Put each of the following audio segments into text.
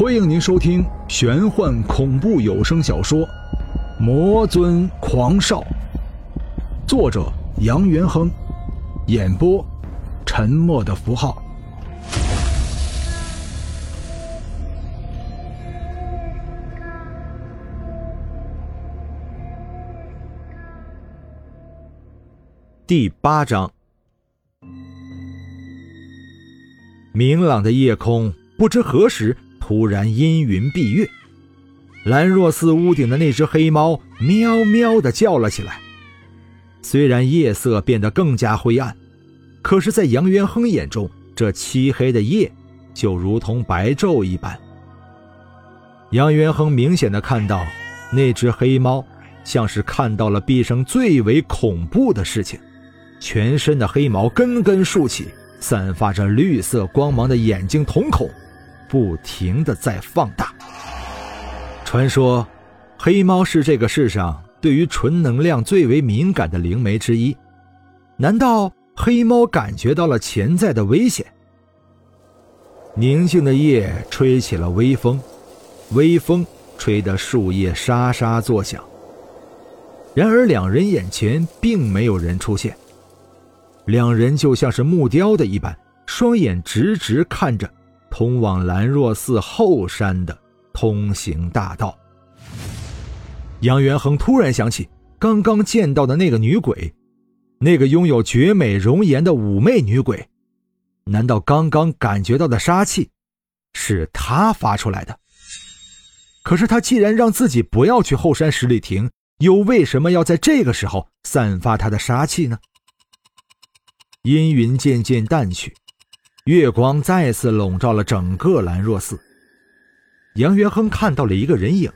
欢迎您收听玄幻恐怖有声小说《魔尊狂少》，作者杨元亨，演播沉默的符号。第八章，明朗的夜空，不知何时突然阴云蔽月。兰若寺屋顶的那只黑猫喵喵的叫了起来。虽然夜色变得更加灰暗，可是，在杨元亨眼中，这漆黑的夜就如同白昼一般。杨元亨明显的看到，那只黑猫像是看到了毕生最为恐怖的事情。全身的黑毛根根竖起，散发着绿色光芒的眼睛瞳孔，不停的在放大。传说，黑猫是这个世上对于纯能量最为敏感的灵媒之一。难道黑猫感觉到了潜在的危险？宁静的夜吹起了微风，微风吹得树叶沙沙作响。然而，两人眼前并没有人出现。两人就像是木雕的一般，双眼直直看着通往兰若寺后山的通行大道。杨元亨突然想起刚刚见到的那个女鬼，那个拥有绝美容颜的妩媚女鬼，难道刚刚感觉到的杀气是她发出来的？可是她既然让自己不要去后山十里亭，又为什么要在这个时候散发她的杀气呢？阴云渐渐淡去，月光再次笼罩了整个兰若寺。杨元亨看到了一个人影，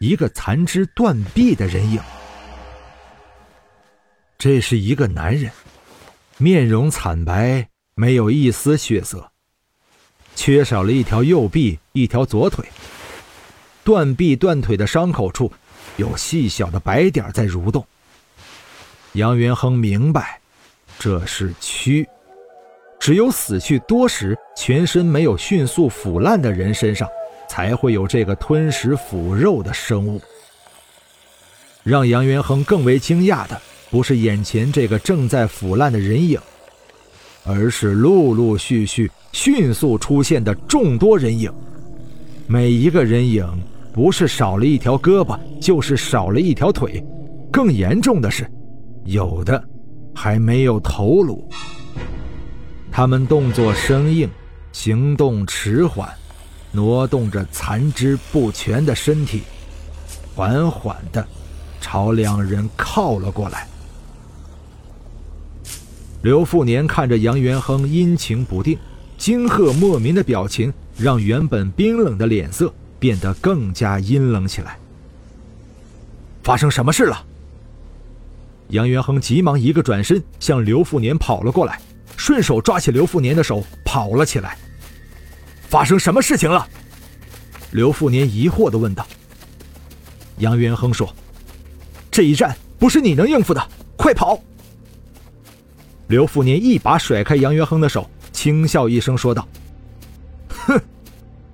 一个残肢断臂的人影。这是一个男人，面容惨白，没有一丝血色，缺少了一条右臂，一条左腿。断臂断腿的伤口处，有细小的白点在蠕动。杨元亨明白。这是蛆，只有死去多时、全身没有迅速腐烂的人身上，才会有这个吞食腐肉的生物。让杨元亨更为惊讶的，不是眼前这个正在腐烂的人影，而是陆陆续续、迅速出现的众多人影。每一个人影，不是少了一条胳膊，就是少了一条腿，更严重的是，有的。还没有头颅，他们动作生硬，行动迟缓，挪动着残肢不全的身体，缓缓的朝两人靠了过来。刘富年看着杨元亨阴晴不定、惊吓莫名的表情，让原本冰冷的脸色变得更加阴冷起来。发生什么事了？杨元亨急忙一个转身，向刘富年跑了过来，顺手抓起刘富年的手跑了起来。发生什么事情了？刘富年疑惑地问道。杨元亨说：“这一战不是你能应付的，快跑！”刘富年一把甩开杨元亨的手，轻笑一声说道：“哼，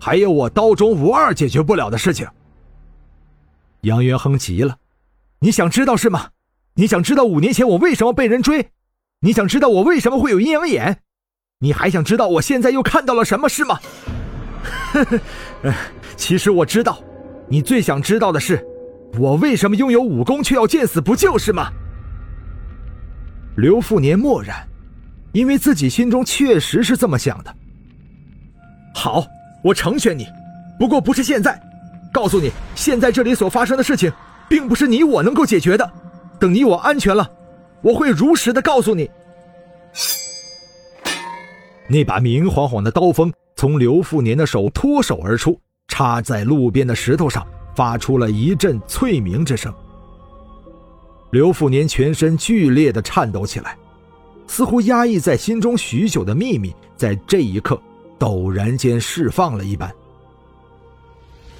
还有我刀中无二解决不了的事情。”杨元亨急了：“你想知道是吗？”你想知道五年前我为什么被人追？你想知道我为什么会有阴阳眼？你还想知道我现在又看到了什么是吗？呵呵，其实我知道，你最想知道的是，我为什么拥有武功却要见死不救是吗？刘富年默然，因为自己心中确实是这么想的。好，我成全你，不过不是现在。告诉你，现在这里所发生的事情，并不是你我能够解决的。等你我安全了，我会如实的告诉你。那把明晃晃的刀锋从刘富年的手脱手而出，插在路边的石头上，发出了一阵脆鸣之声。刘富年全身剧烈的颤抖起来，似乎压抑在心中许久的秘密，在这一刻陡然间释放了一般。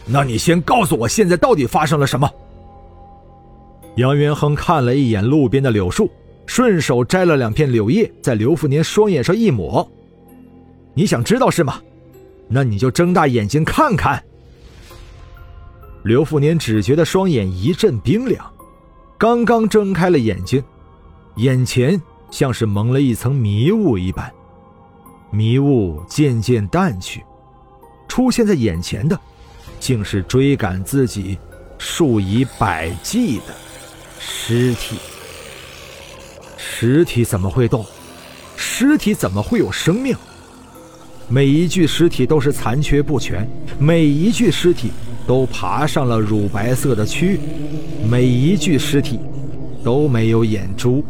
那你先告诉我，现在到底发生了什么？杨元亨看了一眼路边的柳树，顺手摘了两片柳叶，在刘富年双眼上一抹。你想知道是吗？那你就睁大眼睛看看。刘富年只觉得双眼一阵冰凉，刚刚睁开了眼睛，眼前像是蒙了一层迷雾一般，迷雾渐渐淡去，出现在眼前的，竟是追赶自己数以百计的尸体。尸体怎么会动？尸体怎么会有生命？每一具尸体都是残缺不全，每一具尸体。都爬上了乳白色的蛆，每一具尸体都没有眼珠。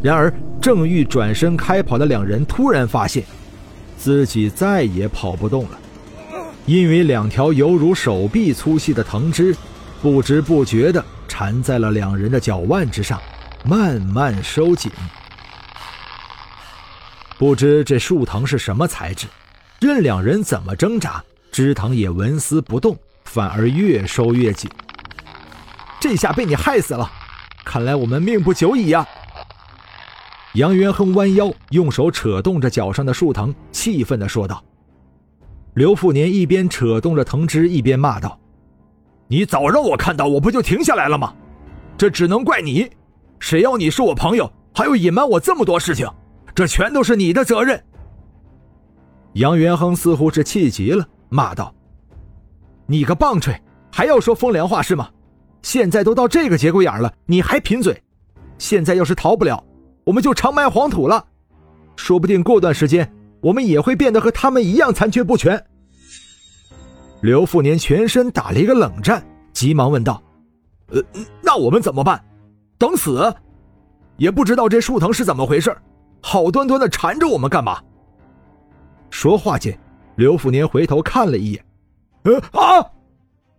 然而，正欲转身开跑的两人突然发现，自己再也跑不动了，因为两条犹如手臂粗细的藤枝，不知不觉地缠在了两人的脚腕之上，慢慢收紧。不知这树藤是什么材质，任两人怎么挣扎。枝藤也纹丝不动，反而越收越紧。这下被你害死了，看来我们命不久矣呀！杨元亨弯腰，用手扯动着脚上的树藤，气愤地说道。刘富年一边扯动着藤枝，一边骂道：“你早让我看到，我不就停下来了吗？这只能怪你！谁要你是我朋友，还要隐瞒我这么多事情？这全都是你的责任！”杨元亨似乎是气急了。骂道：“你个棒槌，还要说风凉话是吗？现在都到这个节骨眼了，你还贫嘴？现在要是逃不了，我们就长埋黄土了。说不定过段时间，我们也会变得和他们一样残缺不全。”刘富年全身打了一个冷战，急忙问道：“呃，那我们怎么办？等死？也不知道这树藤是怎么回事，好端端的缠着我们干嘛？”说话间。刘富年回头看了一眼，呃啊！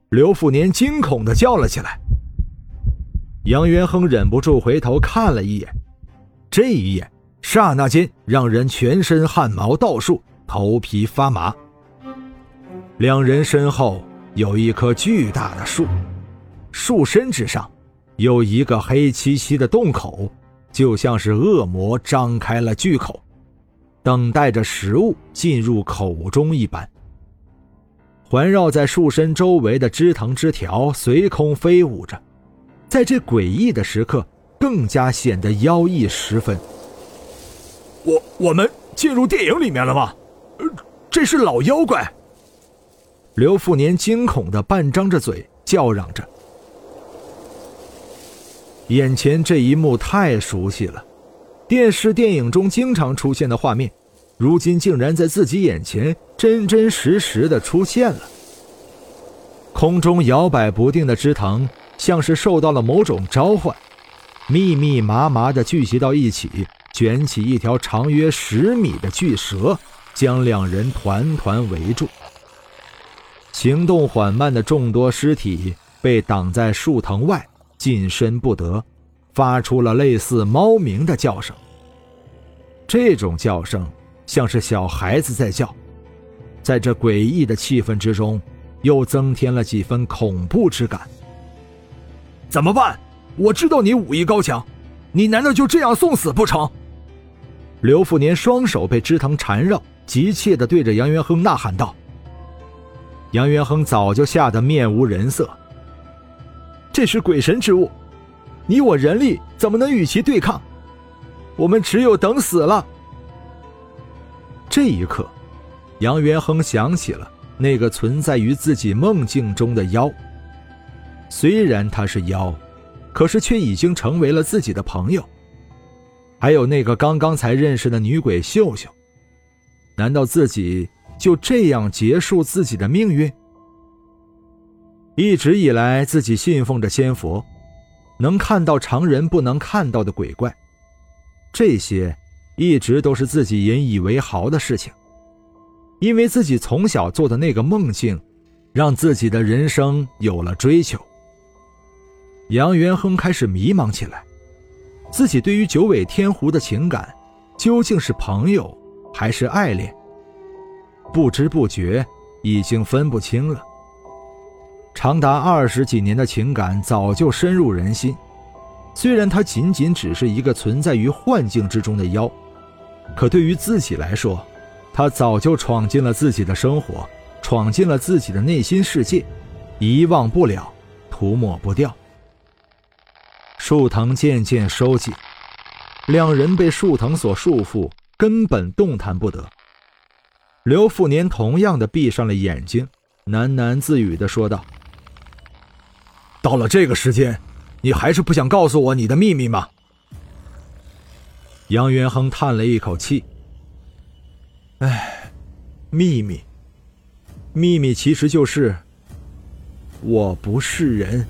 刘富年惊恐的叫了起来。杨元亨忍不住回头看了一眼，这一眼刹那间让人全身汗毛倒竖，头皮发麻。两人身后有一棵巨大的树，树身之上有一个黑漆漆的洞口，就像是恶魔张开了巨口。等待着食物进入口中一般，环绕在树身周围的枝藤枝条随空飞舞着，在这诡异的时刻，更加显得妖异十分。我我们进入电影里面了吗？这是老妖怪！刘富年惊恐的半张着嘴叫嚷着，眼前这一幕太熟悉了。电视、电影中经常出现的画面，如今竟然在自己眼前真真实实的出现了。空中摇摆不定的枝藤，像是受到了某种召唤，密密麻麻的聚集到一起，卷起一条长约十米的巨蛇，将两人团团围住。行动缓慢的众多尸体被挡在树藤外，近身不得。发出了类似猫鸣的叫声。这种叫声像是小孩子在叫，在这诡异的气氛之中，又增添了几分恐怖之感。怎么办？我知道你武艺高强，你难道就这样送死不成？刘富年双手被枝藤缠绕，急切地对着杨元亨呐喊道。杨元亨早就吓得面无人色。这是鬼神之物。你我人力怎么能与其对抗？我们只有等死了。这一刻，杨元亨想起了那个存在于自己梦境中的妖。虽然他是妖，可是却已经成为了自己的朋友。还有那个刚刚才认识的女鬼秀秀，难道自己就这样结束自己的命运？一直以来，自己信奉着仙佛。能看到常人不能看到的鬼怪，这些一直都是自己引以为豪的事情。因为自己从小做的那个梦境，让自己的人生有了追求。杨元亨开始迷茫起来，自己对于九尾天狐的情感，究竟是朋友还是爱恋？不知不觉已经分不清了。长达二十几年的情感早就深入人心，虽然他仅仅只是一个存在于幻境之中的妖，可对于自己来说，他早就闯进了自己的生活，闯进了自己的内心世界，遗忘不了，涂抹不掉。树藤渐渐收紧，两人被树藤所束缚，根本动弹不得。刘富年同样的闭上了眼睛，喃喃自语的说道：“到了这个时间，你还是不想告诉我你的秘密吗？”杨元亨叹了一口气：“哎，秘密，秘密其实就是我不是人。”